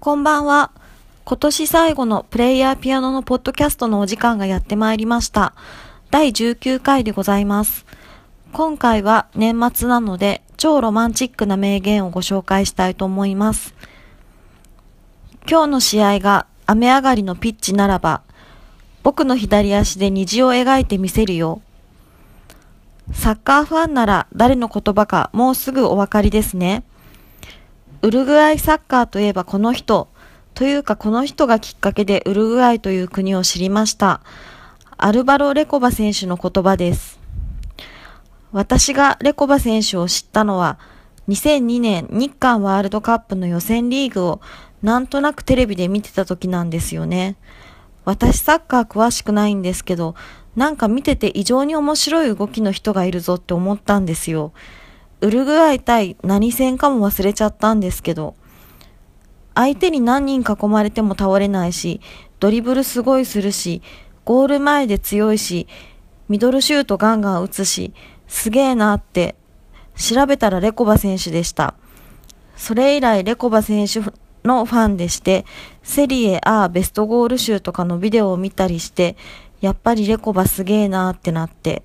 こんばんは。今年最後のプレイヤーピアノのポッドキャストのお時間がやってまいりました。第19回でございます。今回は年末なので超ロマンチックな名言をご紹介したいと思います。今日の試合が雨上がりのピッチならば、僕の左足で虹を描いてみせるよ。サッカーファンなら誰の言葉かもうすぐお分かりですね。ウルグアイサッカーといえばこの人、というかこの人がきっかけでウルグアイという国を知りました。アルバロ・レコバ選手の言葉です。私がレコバ選手を知ったのは、2002年日韓ワールドカップの予選リーグをなんとなくテレビで見てた時なんですよね。私サッカー詳しくないんですけど、なんか見てて異常に面白い動きの人がいるぞって思ったんですよ。ウルグアイ対何戦かも忘れちゃったんですけど、相手に何人囲まれても倒れないし、ドリブルすごいするし、ゴール前で強いし、ミドルシュートガンガン打つし、すげえなって、調べたらレコバ選手でした。それ以来レコバ選手のファンでして、セリエ A ベストゴール集とかのビデオを見たりして、やっぱりレコバすげえなってなって。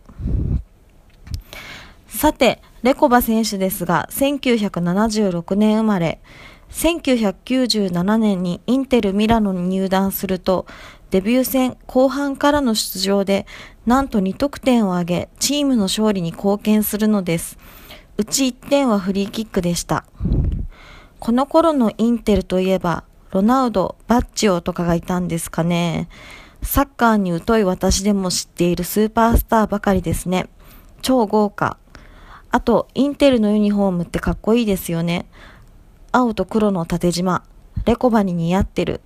さて、レコバ選手ですが、1976年生まれ、1997年にインテルミラノに入団すると、デビュー戦後半からの出場で、なんと2得点を挙げ、チームの勝利に貢献するのです。うち1点はフリーキックでした。この頃のインテルといえば、ロナウド、バッチオとかがいたんですかね。サッカーに疎い私でも知っているスーパースターばかりですね。超豪華。あと、インテルのユニフォームってかっこいいですよね。青と黒の縦縞。レコバに似合ってる。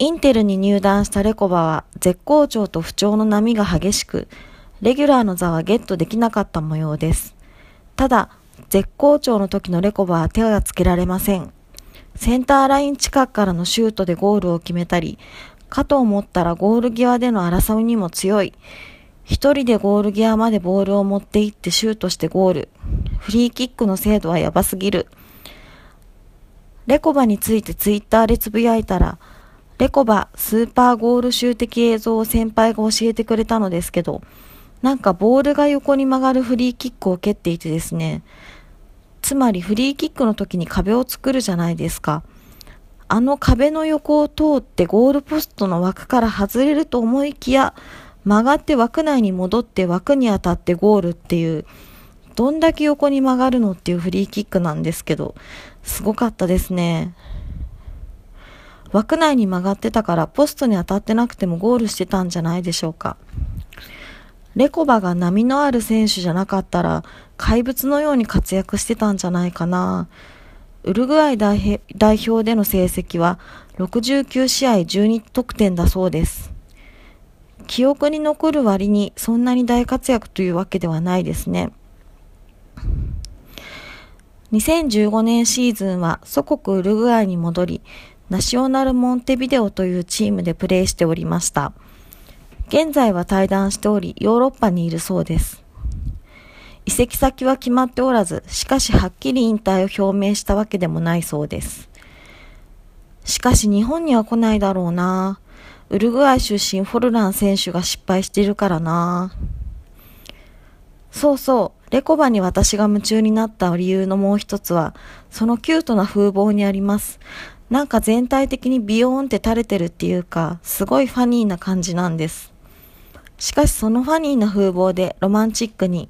インテルに入団したレコバは絶好調と不調の波が激しく、レギュラーの座はゲットできなかった模様です。ただ、絶好調の時のレコバは手がつけられません。センターライン近くからのシュートでゴールを決めたり、かと思ったらゴール際での争いにも強い。一人でゴール際までボールを持って行ってシュートしてゴール。フリーキックの精度はやばすぎる。レコバについてツイッターでつぶやいたら、レコバスーパーゴール集的映像を先輩が教えてくれたのですけど、なんかボールが横に曲がるフリーキックを蹴っていてですね、つまりフリーキックの時に壁を作るじゃないですか。あの壁の横を通ってゴールポストの枠から外れると思いきや、曲がって枠内に戻って枠に当たってゴールっていう、どんだけ横に曲がるのっていうフリーキックなんですけど、すごかったですね。枠内に曲がってたからポストに当たってなくてもゴールしてたんじゃないでしょうか。レコバが波のある選手じゃなかったら怪物のように活躍してたんじゃないかな。ウルグアイ代表での成績は69試合12得点だそうです。記憶に残る割にそんなに大活躍というわけではないですね。2015年シーズンは祖国ウルグアイに戻り、ナショナルモンテビデオというチームでプレーしておりました。現在は退団しており、ヨーロッパにいるそうです。移籍先は決まっておらず、しかしはっきり引退を表明したわけでもないそうです。しかし日本には来ないだろうな。ウルグアイ出身フォルラン選手が失敗してるからな。そうそう、レコバに私が夢中になった理由のもう一つは、そのキュートな風貌にあります。なんか全体的にビヨーンって垂れてるっていうか、すごいファニーな感じなんです。しかしそのファニーな風貌でロマンチックに、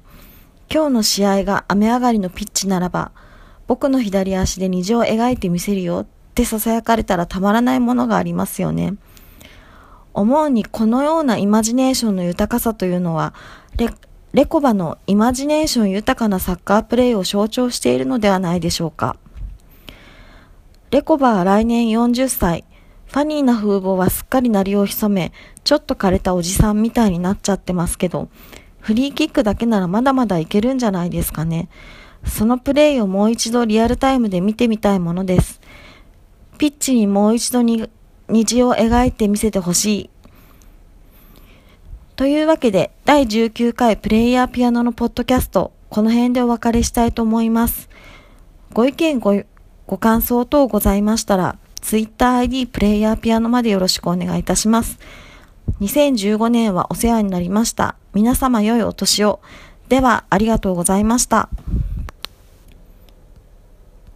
今日の試合が雨上がりのピッチならば、僕の左足で虹を描いてみせるよって囁かれたらたまらないものがありますよね。思うにこのようなイマジネーションの豊かさというのは、レレコバのイマジネーション豊かなサッカープレーを象徴しているのではないでしょうか。レコバは来年40歳。ファニーな風貌はすっかり鳴りを潜め、ちょっと枯れたおじさんみたいになっちゃってますけど、フリーキックだけならまだまだいけるんじゃないですかね。そのプレイをもう一度リアルタイムで見てみたいものです。ピッチにもう一度に虹を描いてみせてほしい。というわけで、第19回プレイヤーピアノのポッドキャスト、この辺でお別れしたいと思います。ご意見ご、ご感想等ございましたら、TwitterID プレイヤーピアノまでよろしくお願いいたします。2015年はお世話になりました。皆様良いお年を。では、ありがとうございました。